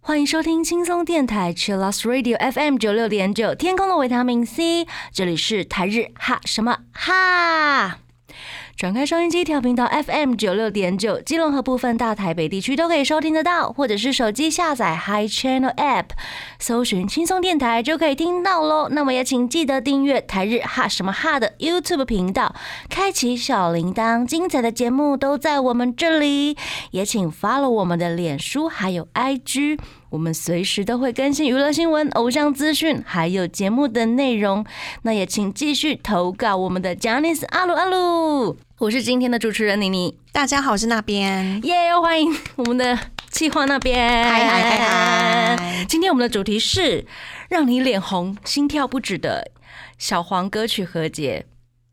欢迎收听轻松电台 Chillus Radio FM 九六点九，天空的维他命 C，这里是台日哈什么哈。转开收音机调频到 FM 九六点九，基隆和部分大台北地区都可以收听得到，或者是手机下载 Hi Channel App，搜寻轻松电台就可以听到喽。那么也请记得订阅台日哈什么哈的 YouTube 频道，开启小铃铛，精彩的节目都在我们这里。也请 follow 我们的脸书还有 IG。我们随时都会更新娱乐新闻、偶像资讯，还有节目的内容。那也请继续投稿我们的 j a n i c e 阿鲁阿鲁。我是今天的主持人妮妮，大家好，我是那边，耶！欢迎我们的企划那边，嗨嗨嗨嗨！今天我们的主题是让你脸红、心跳不止的小黄歌曲和解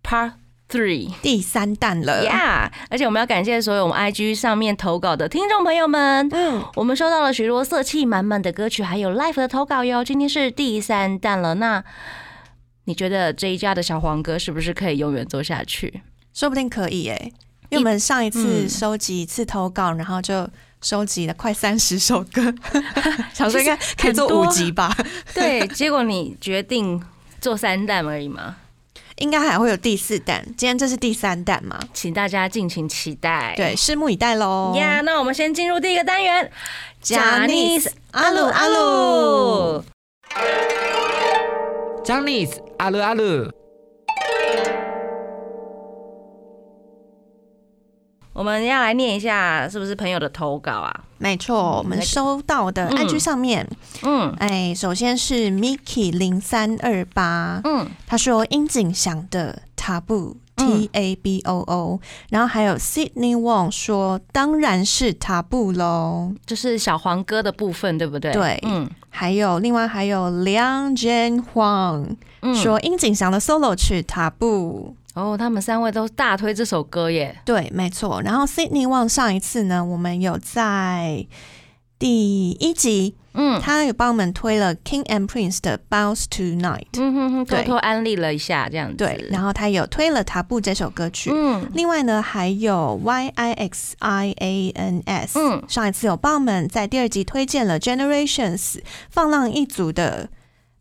Part。Three 第三弹了，Yeah！而且我们要感谢所有我们 IG 上面投稿的听众朋友们，嗯，我们收到了许多色气满满的歌曲，还有 Live 的投稿哟。今天是第三弹了，那你觉得这一家的小黄哥是不是可以永远做下去？说不定可以哎，因为我们上一次收集一次投稿，然后就收集了快三十首歌，想说应该可以做五集吧？对，结果你决定做三弹而已吗？应该还会有第四弹，今天这是第三弹嘛？请大家敬请期待，对，拭目以待喽。呀，那我们先进入第一个单元，Janice 阿鲁阿鲁，Janice 阿鲁阿鲁。我们要来念一下，是不是朋友的投稿啊？没错，我们收到的 IG 上面，嗯，哎，首先是 Miki 零三二八，嗯，他说殷景祥的 Taboo T A B O O，然后还有 Sydney Wong 说当然是 Taboo 喽，就是小黄歌的部分，对不对？对，嗯，还有另外还有梁建煌说殷景祥的 solo 曲 Taboo。哦，他们三位都大推这首歌耶。对，没错。然后 Sydney Wang 上一次呢，我们有在第一集，嗯，他有帮我们推了 King and Prince 的 Bounce Tonight，嗯哼哼，偷偷安利了一下这样子。对，然后他有推了《塔布》这首歌曲。嗯，另外呢，还有 Y I X I A N S，嗯，上一次有帮我们在第二集推荐了 Generations 放浪一族的。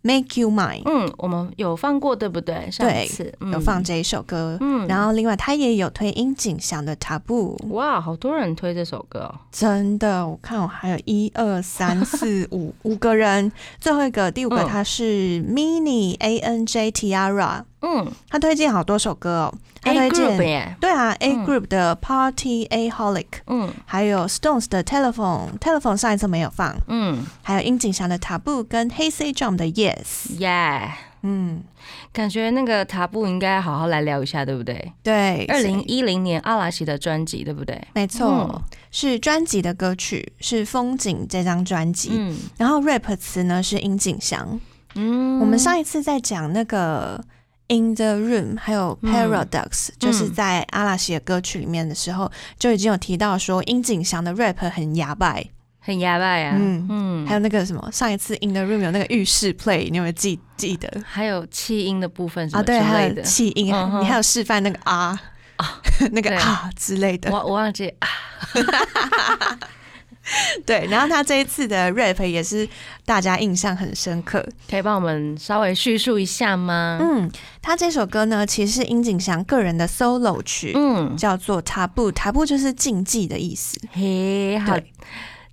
Make you mine。嗯，我们有放过，对不对？上次有放这一首歌。嗯，然后另外他也有推樱井翔的《塔布》。哇，好多人推这首歌，真的！我看我还有一二三四五五个人，最后一个第五个他是 Mini A N J Tiara。嗯，他推荐好多首歌哦。他推荐对啊，A Group 的 Party A Holic，嗯，还有 Stones 的 Telephone，Telephone 上一次没有放，嗯，还有殷景祥的 Taboo 跟 Hey Say Jump 的 Yes，Yeah，嗯，感觉那个 Taboo 应该好好来聊一下，对不对？对，二零一零年阿拉西的专辑，对不对？没错，是专辑的歌曲，是风景这张专辑，嗯，然后 Rap 词呢是殷景祥，嗯，我们上一次在讲那个。In the room，还有 Paradox，就是在阿拉西的歌曲里面的时候，就已经有提到说殷景祥的 rap 很哑巴，很哑巴啊。嗯嗯，还有那个什么，上一次 In the room 有那个浴室 play，你有没有记记得？还有气音的部分啊，对，还有气音，你还有示范那个啊啊，那个啊之类的。我我忘记啊。对，然后他这一次的 rap 也是大家印象很深刻，可以帮我们稍微叙述一下吗？嗯，他这首歌呢，其实是殷景祥个人的 solo 曲，嗯，叫做 Taboo，Taboo 就是禁忌的意思。嘿，好，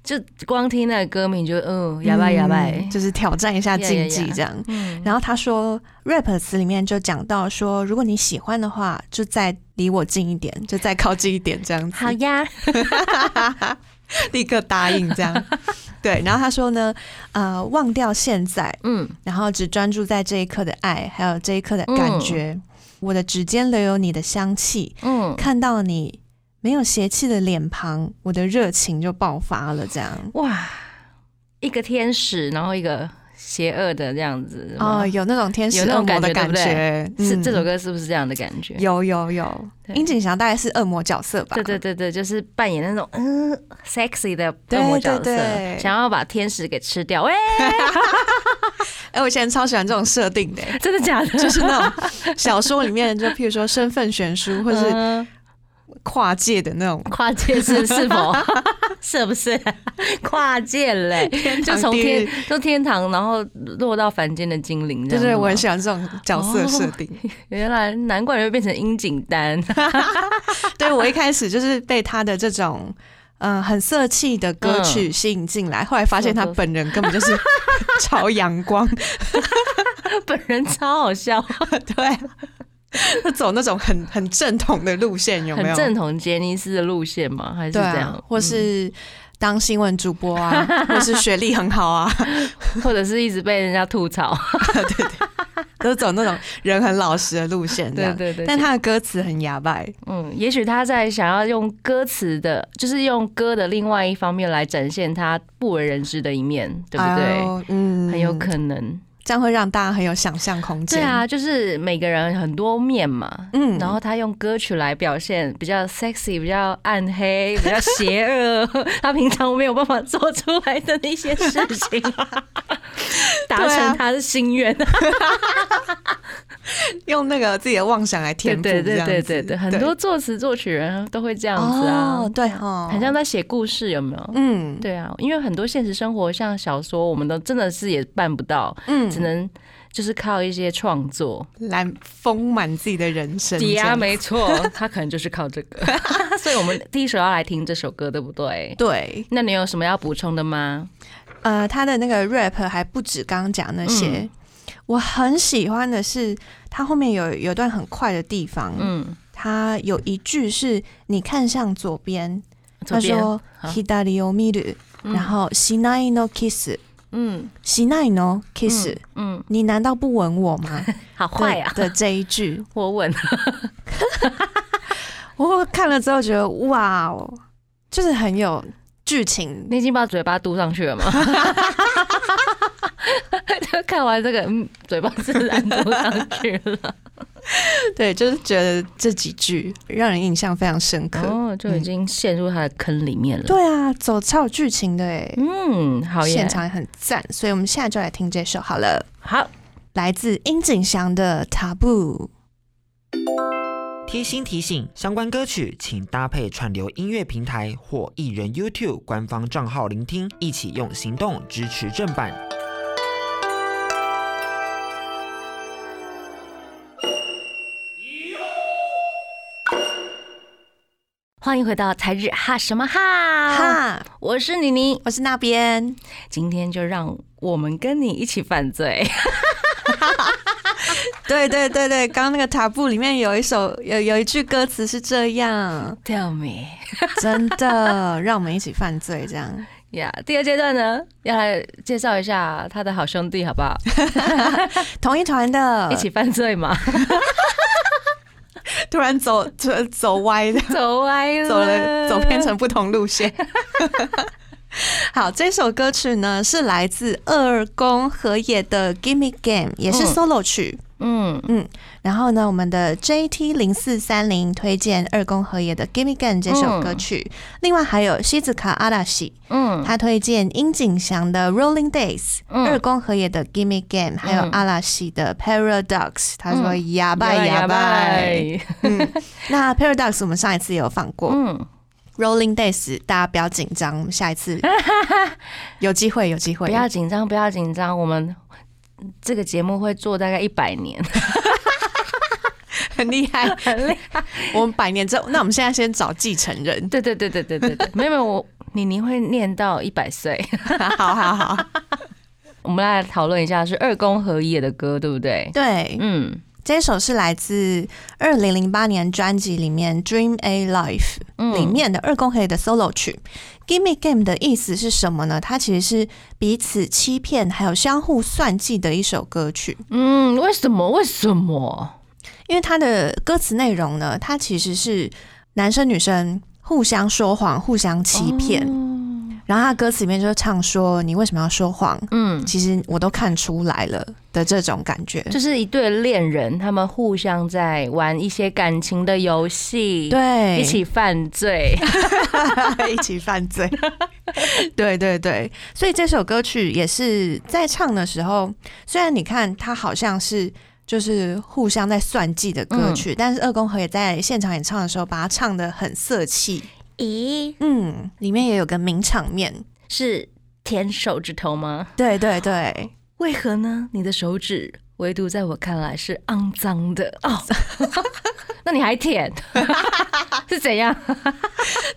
就光听那个歌名就嗯，哑巴哑巴，就是挑战一下禁忌这样。嗯，然后他说 rap 词里面就讲到说，如果你喜欢的话，就再离我近一点，就再靠近一点这样子。好呀。立刻答应这样，对，然后他说呢，呃，忘掉现在，嗯，然后只专注在这一刻的爱，还有这一刻的感觉。我的指尖留有你的香气，嗯，看到你没有邪气的脸庞，我的热情就爆发了。这样，哇，一个天使，然后一个。邪恶的这样子哦，有那种天使恶魔的感觉，是这首歌是不是这样的感觉？有有有，殷景祥大概是恶魔角色吧？对对对对，就是扮演那种嗯 sexy 的恶魔角色，想要把天使给吃掉。哎，哎，我以前超喜欢这种设定的，真的假的？就是那种小说里面，就譬如说身份悬殊，或是跨界的那种。跨界是 是否？是不是 跨界嘞？就从天就天堂，然后落到凡间的精灵。对对，我很喜欢这种角色设定。原来难怪会变成樱井丹。对我一开始就是被他的这种。嗯，很色气的歌曲吸引进来，后来发现他本人根本就是超阳光，本人超好笑，对，他 走那种很很正统的路线，有没有？正统杰尼斯的路线吗？还是这样？或是当新闻主播啊，或是学历很好啊，或者是一直被人家吐槽，对对。都走那种人很老实的路线，对对对，但他的歌词很哑巴。嗯，也许他在想要用歌词的，就是用歌的另外一方面来展现他不为人知的一面，对不对？嗯，很有可能。这样会让大家很有想象空间。对啊，就是每个人很多面嘛，嗯，然后他用歌曲来表现比较 sexy、比较暗黑、比较邪恶，他平常没有办法做出来的那些事情，达成他的心愿。用那个自己的妄想来填补，对对对对对，很多作词作曲人都会这样子啊，对哦，很像在写故事，有没有？嗯，对啊，因为很多现实生活像小说，我们都真的是也办不到，嗯，只能就是靠一些创作。来丰满自己的人生。抵押，没错，他可能就是靠这个，所以我们第一首要来听这首歌，对不对？对，那你有什么要补充的吗？呃，他的那个 rap 还不止刚刚讲那些。我很喜欢的是，他后面有有段很快的地方，嗯，他有一句是你看向左边，他说 hidari o miru，然后 shinai no kiss，嗯，shinai no kiss，嗯，你难道不吻我吗？好坏啊。的这一句，我吻，我看了之后觉得哇哦，就是很有剧情，你已经把嘴巴嘟上去了吗？就看完这个，嗯，嘴巴自然嘟上去了。对，就是觉得这几句让人印象非常深刻，哦，就已经陷入他的坑里面了。对啊，走超有剧情的哎，嗯，好，现场也很赞，所以我们现在就来听这首好了。好，来自殷景祥的《Taboo》。贴心提醒：相关歌曲请搭配串流音乐平台或艺人 YouTube 官方账号聆听，一起用行动支持正版。欢迎回到才日哈什么哈哈，我是妮妮，我是那边，今天就让我们跟你一起犯罪。对对对对，刚刚那个塔布里面有一首有有一句歌词是这样，Tell me，真的让我们一起犯罪这样呀。第二阶段呢，要来介绍一下他的好兄弟好不好？同一团的，一起犯罪嘛。突然走走走歪的，走歪了，走了走偏成不同路线。好，这首歌曲呢是来自二宫和也的《Gimme Game》，也是 solo 曲。嗯嗯嗯，然后呢，我们的 JT 零四三零推荐二宫和也的《Gimme Game》这首歌曲。另外还有西子卡阿拉西，嗯，他推荐殷景祥的《Rolling Days》，二宫和也的《Gimme Game》，还有阿拉西的《Paradox》。他说：“哑巴哑巴。” 嗯，那《Paradox》我们上一次也有放过。嗯。Rolling Days，大家不要紧张，下一次 有机会，有机会，不要紧张，不要紧张，我们这个节目会做大概一百年，很厉害，很厉害。我们百年之后，那我们现在先找继承人。对对对对对对对，没有没有，我妮妮会念到一百岁，好好好。我们来讨论一下，是二宫和也的歌，对不对？对，嗯。这首是来自二零零八年专辑里面《Dream A Life》里面的二宫黑的 solo 曲。Give Me Game 的意思是什么呢？它其实是彼此欺骗还有相互算计的一首歌曲。嗯，为什么？为什么？因为它的歌词内容呢，它其实是男生女生互相说谎、互相欺骗。然后他歌词里面就唱说：“你为什么要说谎？”嗯，其实我都看出来了的这种感觉，就是一对恋人，他们互相在玩一些感情的游戏，对，一起犯罪，一起犯罪，对对对。所以这首歌曲也是在唱的时候，虽然你看他好像是就是互相在算计的歌曲，但是二宫和也在现场演唱的时候，把它唱的很色气。咦，嗯，里面也有个名场面，是舔手指头吗？对对对，为何呢？你的手指唯独在我看来是肮脏的 哦，那你还舔，是怎样？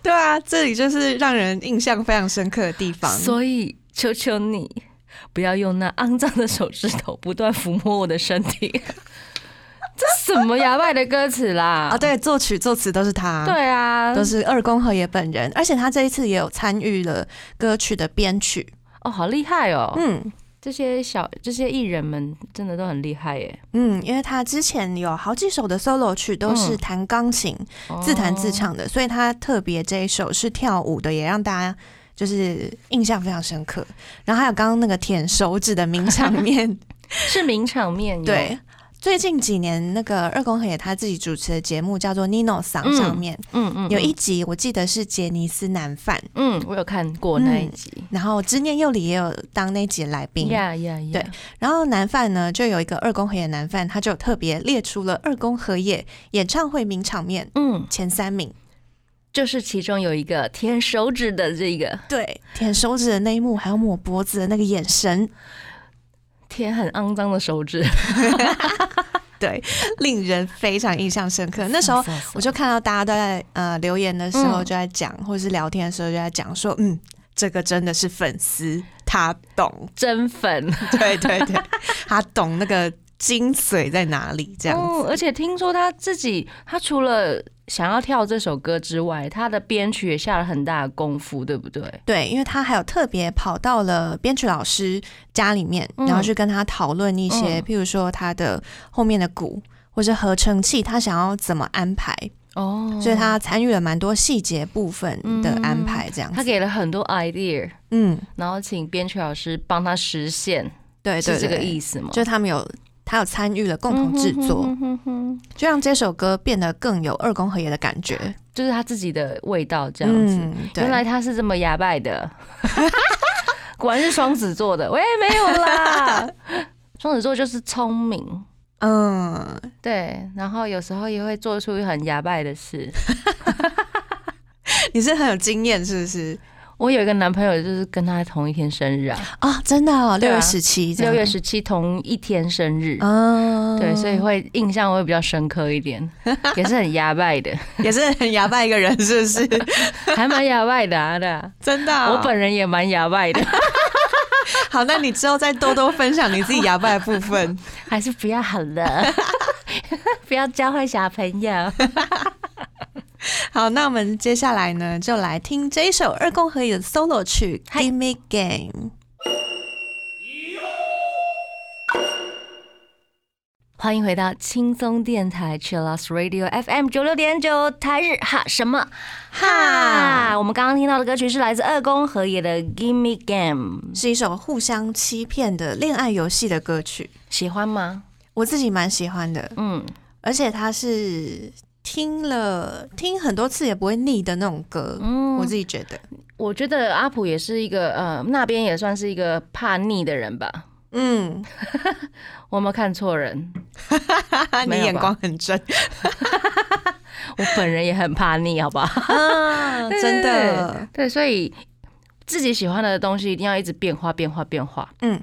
对啊，这里就是让人印象非常深刻的地方。所以求求你，不要用那肮脏的手指头不断抚摸我的身体。这什么牙外的歌词啦？啊，对，作曲作词都是他，对啊，都是二宫和也本人，而且他这一次也有参与了歌曲的编曲，哦，好厉害哦，嗯，这些小这些艺人们真的都很厉害耶，嗯，因为他之前有好几首的 solo 曲都是弹钢琴自弹自唱的，所以他特别这一首是跳舞的，也让大家就是印象非常深刻。然后还有刚刚那个舔手指的名场面，是名场面，对。最近几年，那个二宫和也他自己主持的节目叫做《Nino 桑》上面，嗯嗯，有一集我记得是杰尼斯男犯，嗯，我有看过那一集。然后知念佑里也有当那集来宾，呀呀呀。对，然后男犯呢，就有一个二宫和也男犯，他就特别列出了二宫和也演唱会名场面，嗯，前三名，就是其中有一个舔手指的这个，对，舔手指的那一幕，还有抹脖子的那个眼神。舔很肮脏的手指，对，令人非常印象深刻。那时候我就看到大家都在呃留言的时候就在讲，或者是聊天的时候就在讲说，嗯，这个真的是粉丝，他懂。真粉，对对对，他懂那个精髓在哪里，这样子。而且听说他自己，他除了想要跳这首歌之外，他的编曲也下了很大的功夫，对不对？对，因为他还有特别跑到了编曲老师家里面，然后去跟他讨论一些，譬如说他的后面的鼓或者合成器，他想要怎么安排哦。所以他参与了蛮多细节部分的安排，这样他给了很多 idea，嗯，然后请编曲老师帮他实现，对，是这个意思吗？就他们有。他有参与了共同制作，就让这首歌变得更有二宫和也的感觉，就是他自己的味道这样子。原来他是这么哑拜的，果然是双子座的。喂，没有啦，双子座就是聪明，嗯，对，然后有时候也会做出很哑拜的事。你是很有经验，是不是？我有一个男朋友，就是跟他同一天生日啊！啊，真的，六月十七，六月十七同一天生日哦，对，所以会印象会比较深刻一点，也是很牙拜的，也是很牙拜一个人，是不是？还蛮牙拜的啊，的，真的，我本人也蛮牙拜的。好，那你之后再多多分享你自己牙拜的部分，还是不要好了，不要教坏小朋友。好，那我们接下来呢，就来听这一首二宫和也的 solo 曲《Give Me Game》。欢迎回到轻松电台 Chillus Radio FM 九六点九台日哈什么哈？我们刚刚听到的歌曲是来自二宫和也的《Give Me Game》，是一首互相欺骗的恋爱游戏的歌曲，喜欢吗？我自己蛮喜欢的，嗯，而且它是。听了听很多次也不会腻的那种歌，嗯，我自己觉得，我觉得阿普也是一个呃，那边也算是一个怕腻的人吧，嗯，我有没有看错人？你眼光很准，我本人也很怕腻，好不好？真的，对，所以自己喜欢的东西一定要一直变化，变化，变化，嗯，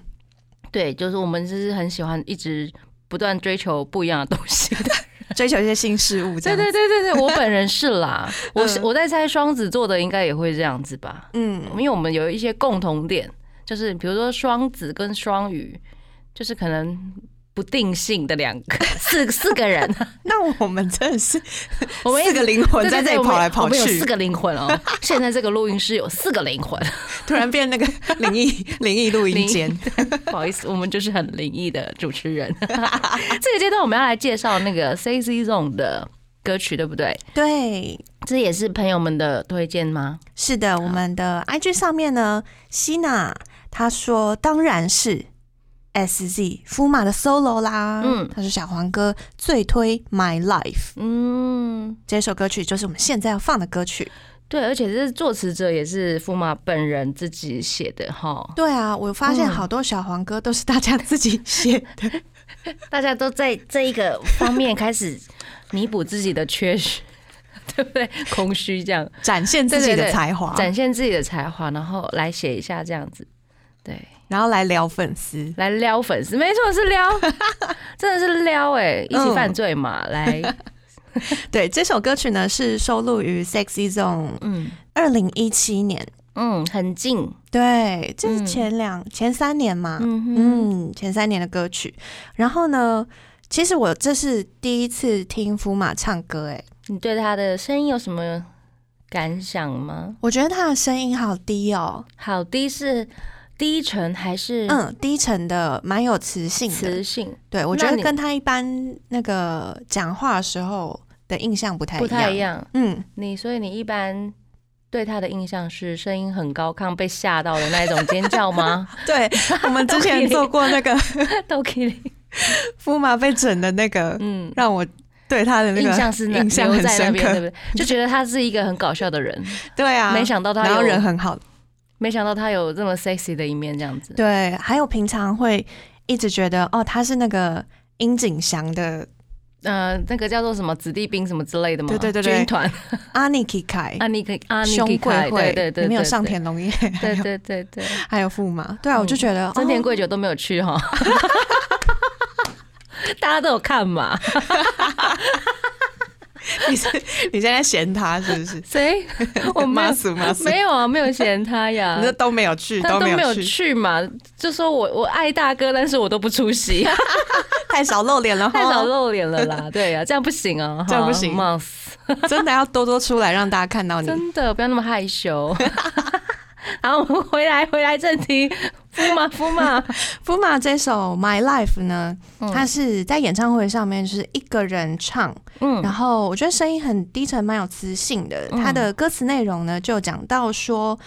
对，就是我们就是很喜欢一直不断追求不一样的东西的。追求一些新事物，对对对对对，我 本人是啦，我是我在猜双子座的应该也会这样子吧，嗯，因为我们有一些共同点，就是比如说双子跟双鱼，就是可能。不定性的两个 四四个人，那我们真的是 我们四个灵魂在这里跑来跑去，有四个灵魂哦。现在这个录音室有四个灵魂，突然变那个灵异灵异录音间。不好意思，我们就是很灵异的主持人。这个阶段我们要来介绍那个 C C Zone 的歌曲，对不对？对，这也是朋友们的推荐吗？是的，我们的 IG 上面呢，希娜她说当然是 SZ 福马的 solo 啦。嗯，他说小黄哥最推 My Life。嗯，这首歌曲就是我们现在要放的歌曲。对，而且这是作词者也是福马本人自己写的哈。对啊，我发现好多小黄歌都是大家自己写的，大家都在这一个方面开始弥补自己的缺失。对不对？空虚这样展现自己的才华，展现自己的才华，然后来写一下这样子，对，然后来撩粉丝，来撩粉丝，没错是撩，真的是撩哎，一起犯罪嘛，来，对，这首歌曲呢是收录于 Sexy Zone，嗯，二零一七年，嗯，很近，对，这是前两前三年嘛，嗯，前三年的歌曲，然后呢，其实我这是第一次听福马唱歌，哎。你对他的声音有什么感想吗？我觉得他的声音好低哦，好低是低沉还是嗯低沉的，蛮有磁性。磁性，对我觉得跟他一般那个讲话的时候的印象不太不太一样。嗯，你所以你一般对他的印象是声音很高亢，被吓到的那一种尖叫吗？对，我们之前做过那个 都可以，驸马被整的那个，嗯，让我。对他的那个印象是印象很深刻，对不对？就觉得他是一个很搞笑的人。对啊，没想到他然后人很好，没想到他有这么 sexy 的一面，这样子。对，还有平常会一直觉得哦，他是那个殷景祥的，呃，那个叫做什么子弟兵什么之类的嘛，对对对，军团。阿尼基凯，阿尼基阿尼基凯，对对对，里面有上田龙也，对对对对，还有驸马。对啊，我就觉得真田贵久都没有去哈。大家都有看嘛？你是你现在嫌他是不是？谁？我妈死妈死没有啊，没有嫌他呀。你这都没有去，都没有去嘛？就说我我爱大哥，但是我都不出席，太少露脸了，太少露脸了啦。对呀，这样不行啊，这样不行，真的要多多出来让大家看到你，真的不要那么害羞。然后我们回来回来正题，福马福马福马这首 My Life 呢，它是在演唱会上面就是一个人唱，嗯，然后我觉得声音很低沉，蛮有磁性的。它的歌词内容呢就讲到说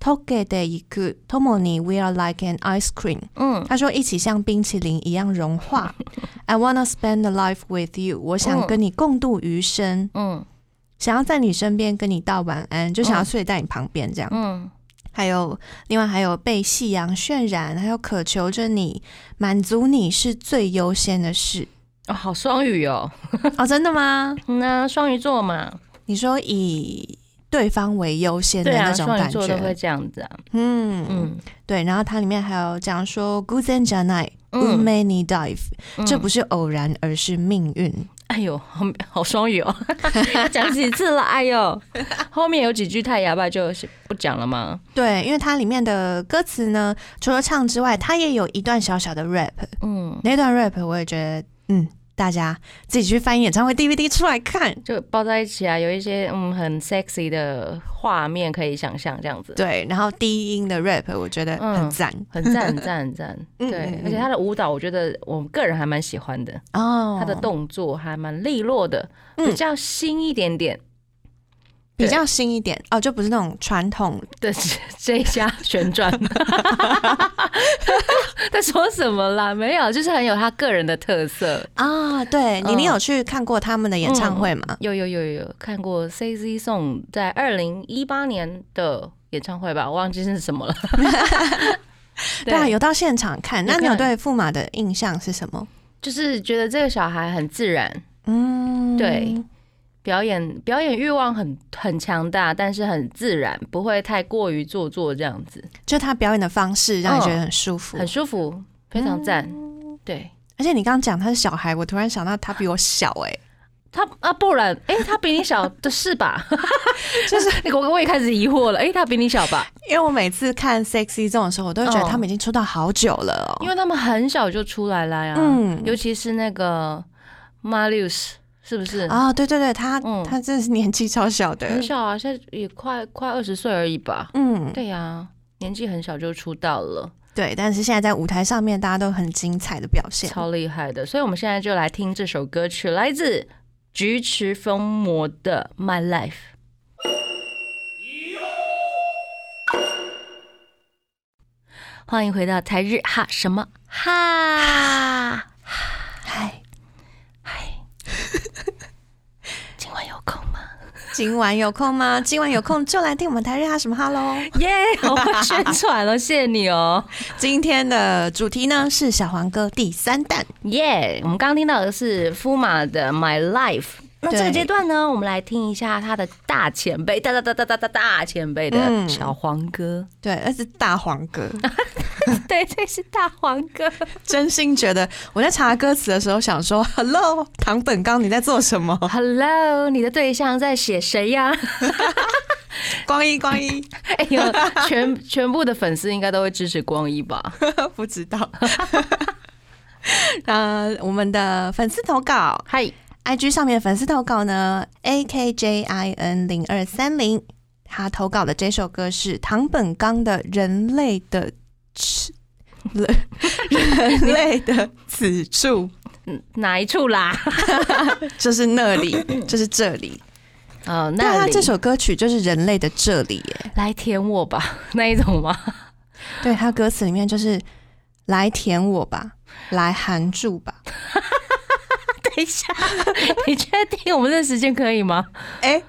，Toge de iku tomoni we are like an ice cream，嗯，他说一起像冰淇淋一样融化。I wanna spend the life with you，我想跟你共度余生，嗯，想要在你身边跟你道晚安，就想要睡在你旁边这样，嗯。还有，另外还有被夕阳渲染，还有渴求着你，满足你是最优先的事。哦，好双鱼哦，哦，真的吗？那双鱼座嘛，你说以对方为优先的那种感觉，都会这样子啊，嗯嗯，对。然后它里面还有讲说，Good and Janai, many dive，这不是偶然，而是命运。哎呦，好好双语哦，讲几次了？哎呦，后面有几句太哑巴，就不讲了吗？对，因为它里面的歌词呢，除了唱之外，它也有一段小小的 rap。嗯，那段 rap 我也觉得，嗯。大家自己去翻演唱会 DVD 出来看，就抱在一起啊，有一些嗯很 sexy 的画面可以想象这样子。对，然后低音的 rap 我觉得很赞，很赞，很赞，很赞。对，而且他的舞蹈我觉得我个人还蛮喜欢的哦，他的动作还蛮利落的，比较新一点点。比较新一点哦，就不是那种传统 的这一家旋转。在说什么啦？没有，就是很有他个人的特色啊。对，你你有去看过他们的演唱会吗？有有有有看过 C Z Song 在二零一八年的演唱会吧？我忘记是什么了。对啊，有到现场看。那你有对驸马的印象是什么？就是觉得这个小孩很自然。嗯，对。表演表演欲望很很强大，但是很自然，不会太过于做作这样子。就他表演的方式让你觉得很舒服，很舒服，非常赞。对，而且你刚刚讲他是小孩，我突然想到他比我小哎，他啊不然哎他比你小的是吧？就是我我也开始疑惑了，哎他比你小吧？因为我每次看 sexy 这种时候，我都会觉得他们已经出道好久了，因为他们很小就出来了呀。嗯，尤其是那个 Marius。是不是啊？对对对，他他真的是年纪超小的，很小啊，现在也快快二十岁而已吧。嗯，对呀，年纪很小就出道了，对。但是现在在舞台上面，大家都很精彩的表现，超厉害的。所以，我们现在就来听这首歌曲，来自菊池风磨的《My Life》。欢迎回到《台日哈什么哈》。今晚有空吗？今晚有空就来听我们台日哈什么哈喽！耶，我会宣传哦，谢谢你哦。今天的主题呢是小黄哥第三弹。耶，我们刚刚听到的是夫马的 My Life。那这个对阶段呢，我们来听一下他的大前辈，大大大大大大大前辈的嗯小黄歌。对，那是大黄歌。对，这是大黄哥。真心觉得我在查歌词的时候想说，Hello，唐本刚你在做什么？Hello，你的对象在写谁呀？光 一光一，哎呦，全全部的粉丝应该都会支持光一吧？不知道。呃，我们的粉丝投稿嗨，，IG 上面的粉丝投稿呢，A K J I N 零二三零，他投稿的这首歌是唐本刚的《人类的此人 人类的此处》，嗯哪一处啦？就是那里，就是这里。哦，那他这首歌曲就是人类的这里耶。来舔我吧，那一种吗？对他歌词里面就是来舔我吧，来含住吧。等一下，你确定我们这时间可以吗哎、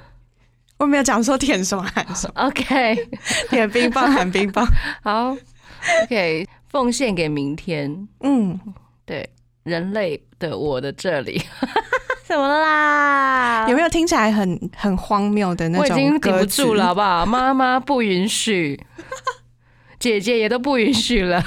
我没有讲说舔什么含什么，？OK，舔冰棒含冰棒。好 OK，奉献给明天。嗯，对，人类的我的这里，怎么啦？有没有听起来很很荒谬的那种我已经顶不住了，好不好？妈妈不允许，姐姐也都不允许了。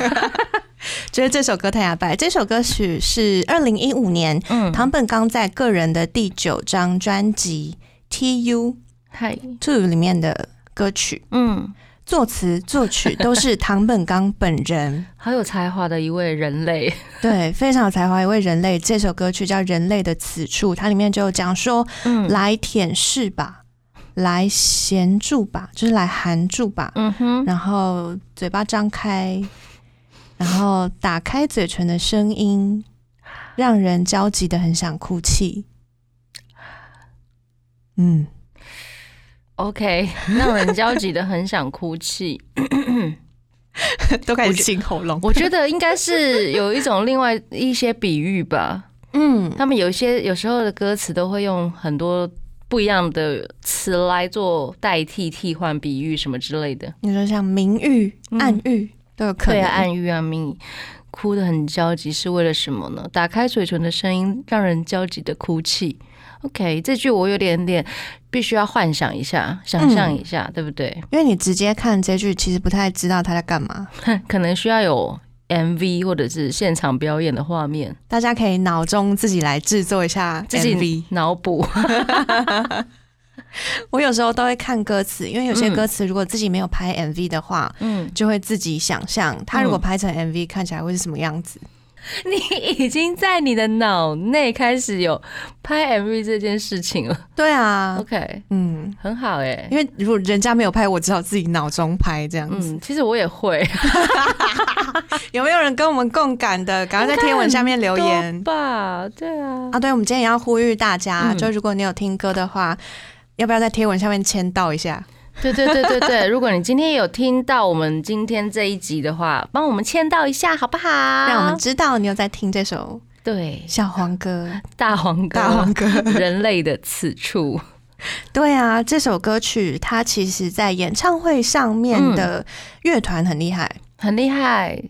觉得这首歌太哑巴。这首歌曲是二零一五年嗯，唐本刚在个人的第九张专辑《T U 嗨，Two》里面的歌曲，嗯，作词作曲都是唐本刚本人。好有才华的一位人类。对，非常有才华一位人类。这首歌曲叫《人类的此处》，它里面就有讲说，嗯，来舔舐吧，来衔住吧，就是来含住吧，嗯哼，然后嘴巴张开，然后打开嘴唇的声音，让人焦急的很想哭泣。嗯，OK，让人焦急的很想哭泣。都开始清喉咙。我觉得应该是有一种另外一些比喻吧。嗯，他们有一些有时候的歌词都会用很多不一样的词来做代替、替换、比喻什么之类的。你说像明喻、嗯暗喻都有可能。对啊，暗喻啊，明哭得很焦急是为了什么呢？打开嘴唇的声音让人焦急的哭泣。OK，这句我有点点必须要幻想一下，想象一下，对不对？因为你直接看这句，其实不太知道他在干嘛。可能需要有 MV 或者是现场表演的画面，大家可以脑中自己来制作一下自己。脑补。我有时候都会看歌词，因为有些嗯歌词如果自己没有拍 MV 的话，嗯，就会自己想象他如果拍成 MV 看起来会是什么样子。你已经在你的脑内开始有拍 MV 这件事情了。对啊，OK，嗯，很好哎、因为如果人家没有拍，我只好自己脑中拍这样子。嗯，其实我也会 有没有人跟我们共感的？赶快在贴文下面留言吧？对啊，啊！对，我们今天也要呼吁大家，嗯就如果你有听歌的话，要不要在贴文下面签到一下？对对对对对，如果你今天有听到我们今天这一集的话，帮我们签到一下好不好？让我们知道你有在听这首对。小黄歌。大黄歌，大黄歌，人类的此处，对啊，这首歌曲它其实在演唱会上面的乐团很厉害，很厉害。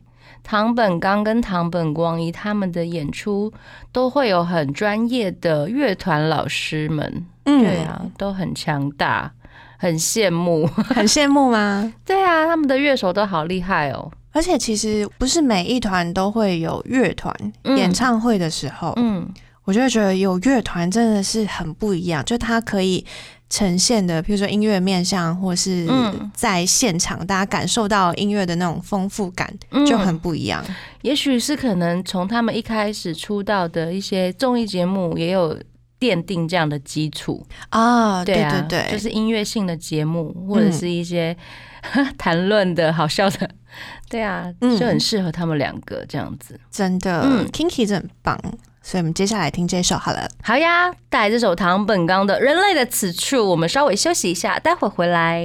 唐本刚跟唐本光一他们的演出都会有很专业的乐团老师们，嗯。对啊，都很强大，很羡慕。很羡慕吗？对啊，他们的乐手都好厉害哦。而且其实不是每一团都会有乐团、嗯演唱会的时候，嗯，我就会觉得有乐团真的是很不一样，就它可以呈现的，比如说音乐面向，或是嗯在现场大家感受到音乐的那种丰富感，嗯就很不一样。也许是可能从他们一开始出道的一些综艺节目也有奠定这样的基础。啊，对啊，对对，就是音乐性的节目或者是一些 谈论的好笑的，对啊，嗯就很适合他们两个这样子。真的、嗯 k i n k y 真很棒。所以我们接下来听这首好了。好呀，带来这首唐本刚的《人类的此处》，我们稍微休息一下，待会回来。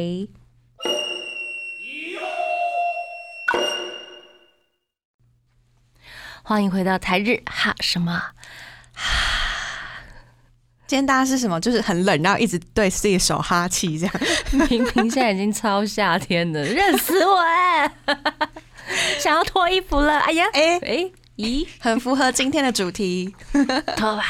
欢迎回到台日哈什么？今天大家是什么？就是很冷，然后一直对自己手哈气，这样。明明现在已经超夏天了，热死我哎！想要脱衣服了，哎呀，哎哎，咦，很符合今天的主题，脱吧。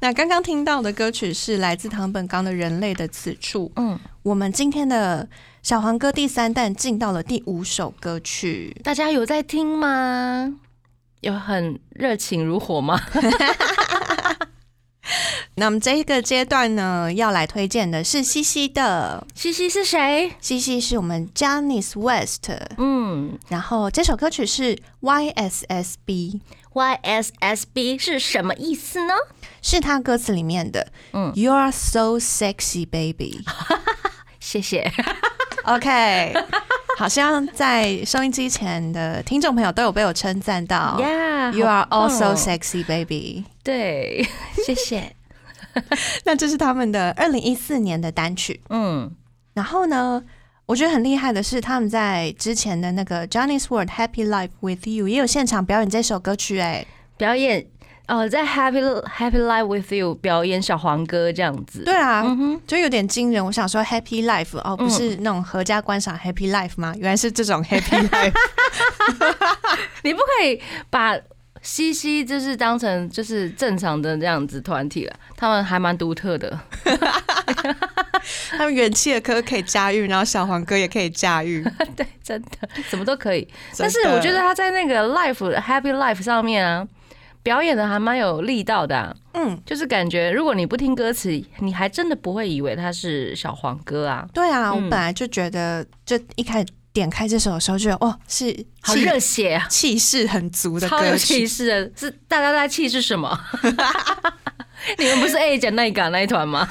那刚刚听到的歌曲是来自唐本刚的《人类的此处》。嗯，我们今天的小黄歌第三弹进到了第五首歌曲，大家有在听吗？有很热情如火吗？那么这一个阶段呢，要来推荐的是西西的。西西是谁？西西是我们 Janice West。嗯，然后这首歌曲是 YSSB。YSSB 是什么意思呢？是他歌词里面的。嗯，You are so sexy, baby。谢谢。OK，好像在收音机前的听众朋友都有被我称赞到。Yeah，You are also sexy, baby。对，谢谢。那这是他们的二零一四年的单曲。嗯，然后呢，我觉得很厉害的是，他们在之前的那个 Johnny's World Happy Life with You 也有现场表演这首歌曲。哎，表演哦，在 Happy Happy Life with You 表演小黄歌这样子。对啊，就有点惊人。我想说 Happy Life 哦，不是那种合家观赏 Happy Life 吗？原来是这种 Happy Life。你不可以把。西西就是当成就是正常的这样子团体了，他们还蛮独特的，他们元气的歌可以驾驭，然后小黄歌也可以驾驭，对，真的什么都可以。但是我觉得他在那个 Life Happy Life 上面啊，表演的还蛮有力道的，嗯，就是感觉如果你不听歌词，你还真的不会以为他是小黄歌啊。对啊，我本来就觉得，就一开始。点开这首的时候，觉得哦，是好热血啊，气势很足的歌有，气势的，是大家在气是什么？你们不是 A 姐那一个那一团吗？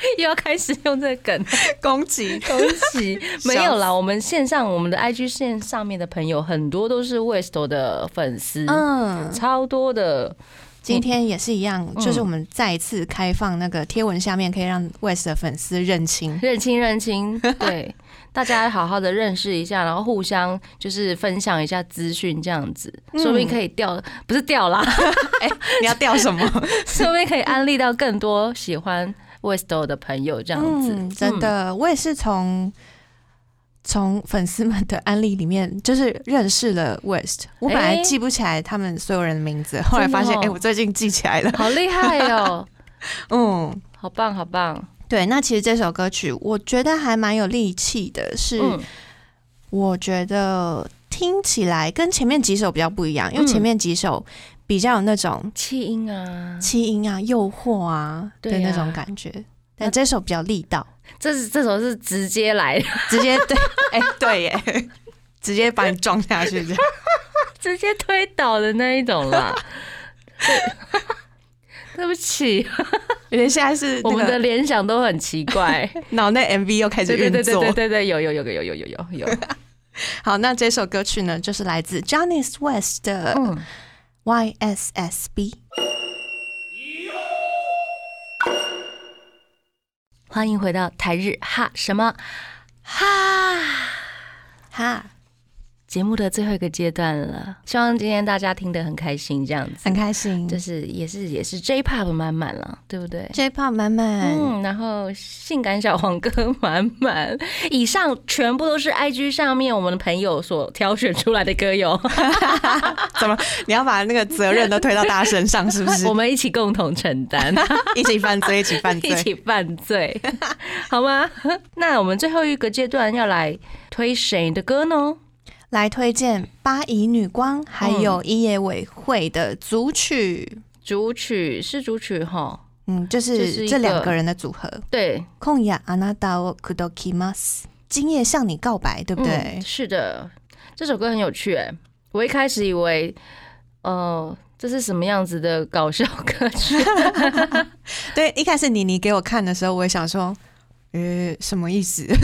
又要开始用这个梗。攻击。攻击？没有啦，我们线上我们的 IG 线上面的朋友很多都是 West 的粉丝，嗯，超多的。今天也是一样，就是我们再一次开放那个贴文下面可以让 West 的粉丝认清认清认清，对。大家好好的认识一下，然后互相就是分享一下资讯，这样子，说不定可以调，不是调啦，哎，你要调什么？说不定可以安利到更多喜欢 Westel 的朋友，这样子。真的，我也是从从粉丝们的案例里面，就是认识了 West。我本来记不起来他们所有人的名字，后来发现，哎，我最近记起来了，好厉害哦！嗯，好棒，好棒。对，那其实这首歌曲我觉得还蛮有力气的，是我觉得听起来跟前面几首比较不一样，因为前面几首比较有那种气音啊、气音啊、诱惑啊的那种感觉，但这首比较力道。这是这首是直接来，直接对，哎，对耶，直接把你撞下去，这样。直接推倒的那一种啦。对。不起，因为现在是 我们的联想都很奇怪，脑内 MV 又开始运作，对对对对对，有有有有有有有有。好，那这首歌曲呢，就是来自 Johnny West 的 YSSB。欢迎回到台日哈什么哈哈。节目的最后一个阶段了，希望今天大家听得很开心，这样子很开心，就是也是也是 J-Pop 满满了，对不对？J-Pop 满满，嗯，然后性感小黄歌满满，以上全部都是 IG 上面我们的朋友所挑选出来的歌友，怎么你要把那个责任都推到大家身上，是不是？我们一起共同承担，一起犯罪，一起犯罪，一起犯罪，好吗？那我们最后一个阶段要来推谁的歌呢？来推荐八乙女光，还有一野委会的组曲，组曲是组曲哈，嗯，就是这两个人的组合，对，空野阿娜达沃库多基马斯，今夜向你告白，对不对？是的，这首歌很有趣，哎，我一开始以为，呃，这是什么样子的搞笑歌曲？对，一开始妮妮给我看的时候，我也想说，呃，什么意思？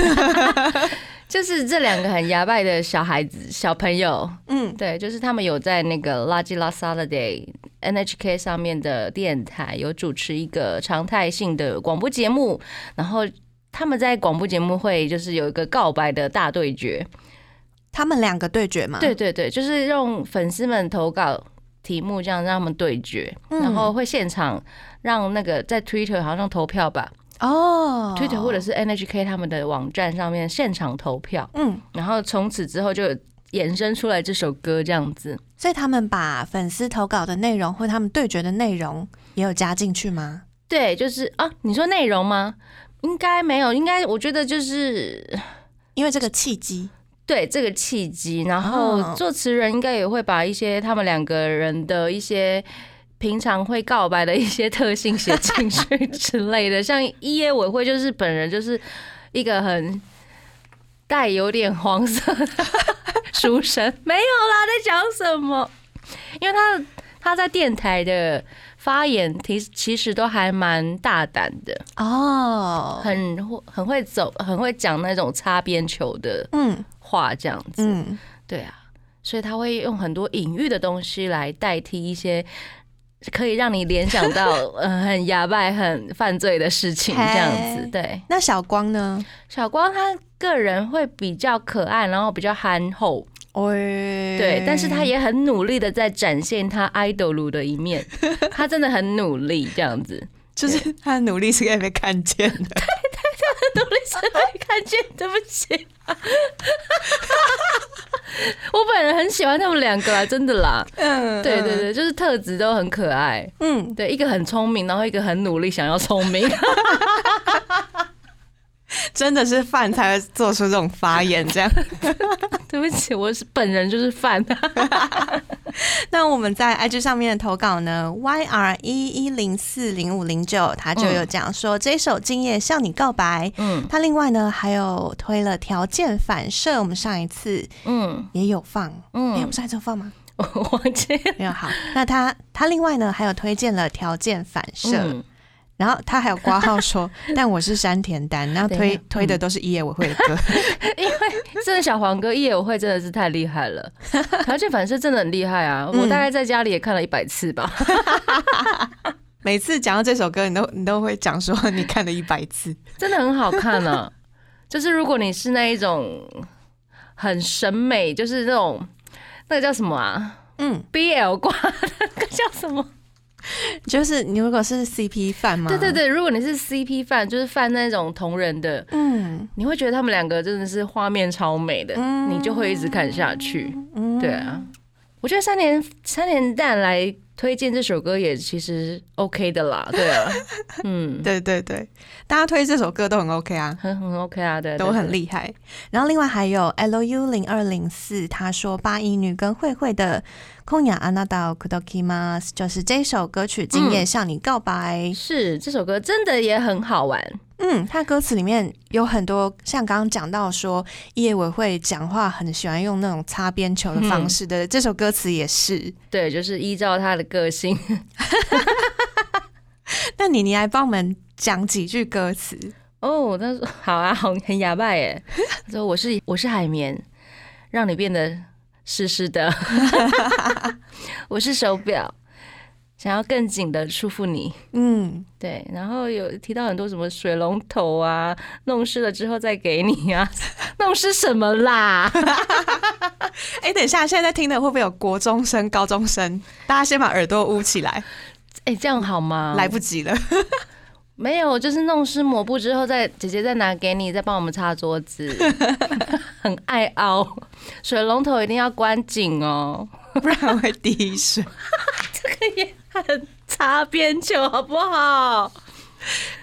就是这两个很牙拜的小孩子、小朋友，嗯，对，就是他们有在那个《垃圾拉萨的 day》NHK 上面的电台有主持一个常态性的广播节目，然后他们在广播节目会就是有一个告白的大对决，他们两个对决嘛？对对对，就是用粉丝们投稿题目，这样让他们对决，然后会现场让那个在 Twitter 好像投票吧。哦，Twitter 或者是 NHK 他们的网站上面现场投票，嗯，然后从此之后就衍生出来这首歌这样子。所以他们把粉丝投稿的内容或他们对决的内容也有加进去吗？对，就是啊，你说内容吗？应该没有，应该我觉得就是因为这个契机，对这个契机，然后作词人应该也会把一些他们两个人的一些。平常会告白的一些特性写进去之类的，像一夜委会就是本人就是一个很带有点黄色的书生，没有啦，在讲什么？因为他他在电台的发言，其其实都还蛮大胆的。哦，很很会走，很会讲那种擦边球的嗯。话这样子，嗯，对啊，所以他会用很多隐喻的东西来代替一些。可以让你联想到 呃很哑巴、很犯罪的事情这样子，对。那小光呢？小光他个人会比较可爱，然后比较憨厚，对。但是他也很努力的在展现他 idol 的一面，他真的很努力这样子，就是他的努力是可以被看见的。对，他的努力是被看见，对不起。我本人很喜欢他们两个啦，真的啦。嗯，对对对，就是特质都很可爱。嗯，对，一个很聪明，然后一个很努力想要聪明。真的是饭才会做出这种发言，这样。对不起，我是本人就是饭。那我们在 IG 上面的投稿呢？YR 一一零四零五零九，他就有讲说这首《今夜向你告白》。嗯，他另外呢还有推了条件反射，我们上一次嗯也有放。嗯，哎，我们上一次放吗？我忘记没有。好，那他他另外呢还有推荐了条件反射。然后他还有挂号说，但我是山田丹，然后推推的都是一野委会的歌，因为真的小黄哥一野委会真的是太厉害了，而且反射真的很厉害啊！我大概在家里也看了一百次吧。每次讲到这首歌，你都你都会讲说你看了一百次，真的很好看呢。就是如果你是那一种很审美，就是那种那个叫什么啊？嗯，BL 挂那个叫什么？就是你如果是 CP 范吗？对对对，如果你是 CP 范，就是犯那种同人的，嗯，你会觉得他们两个真的是画面超美的，你就会一直看下去。对啊，我觉得三年三年蛋来。推荐这首歌也其实 OK 的啦，对啊，嗯，对对对，大家推这首歌都很 OK 啊，很很 OK 啊，对，都很厉害。然后另外还有 LU 零二零四，他说八一女跟慧慧的空雅安娜达 Kudokimas，就是这首歌曲《今夜向你告白》，是这首歌真的也很好玩。嗯，他歌词里面有很多像刚刚讲到说叶委会讲话很喜欢用那种擦边球的方式的，这首歌词也是对，就是依照他的个性。那你你来帮我们讲几句歌词哦？他说好啊，好很哑巴耶。他说我是我是海绵，让你变得湿湿的。我是手表。想要更紧的束缚你，嗯，对，然后有提到很多什么水龙头啊，弄湿了之后再给你啊，弄湿什么啦？哎，等一下，现在在听的会不会有国中生、高中生？大家先把耳朵捂起来。哎，这样好吗？来不及了。没有，就是弄湿抹布之后，再姐姐再拿给你，再帮我们擦桌子。很爱凹，水龙头一定要关紧哦，不然会滴水。这个也。很擦边球，好不好？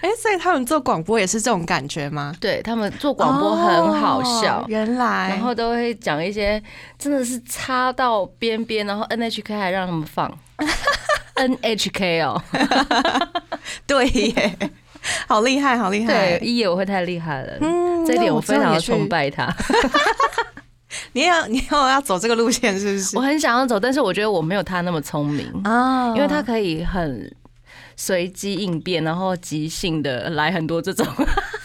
哎，所以他们做广播也是这种感觉吗？对他们做广播很好笑，原来，然后都会讲一些真的是插到边边，然后 NHK 还让他们放 NHK 哦，对耶，好厉害，好厉害！对，一野我会太厉害了，嗯，这点我非常的崇拜他。你要你要要走这个路线是不是？我很想要走，但是我觉得我没有他那么聪明。啊，因为他可以很随机应变，然后即兴的来很多这种。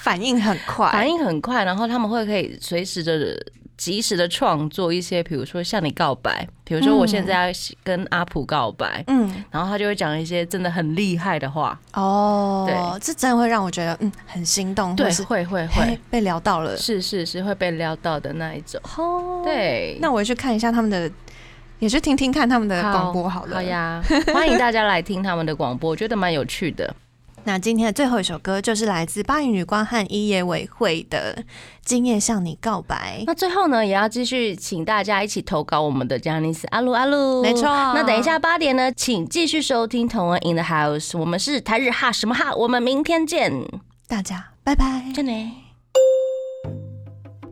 反应很快，反应很快，然后他们会可以随时的及时的创作一些，比如说向你告白，比如说我现在要跟阿普告白，嗯，然后他就会讲一些真的很厉害的话。哦，对，这真的会让我觉得嗯很心动，对，会会会被撩到了，是是是会被撩到的那一种。哦，对，那我去看一下他们的。也去听听看他们的广播好了。好呀，欢迎大家来听他们的广播，我觉得蛮有趣的。那今天的最后一首歌就是来自八音女光和一野委会的《今夜向你告白》。那最后呢，也要继续请大家一起投稿我们的 j a n i c e 阿鲁阿鲁。没错。那等一下八点呢，请继续收听《同文 in the house》，我们是台日哈什么哈，我们明天见，大家拜拜，真的。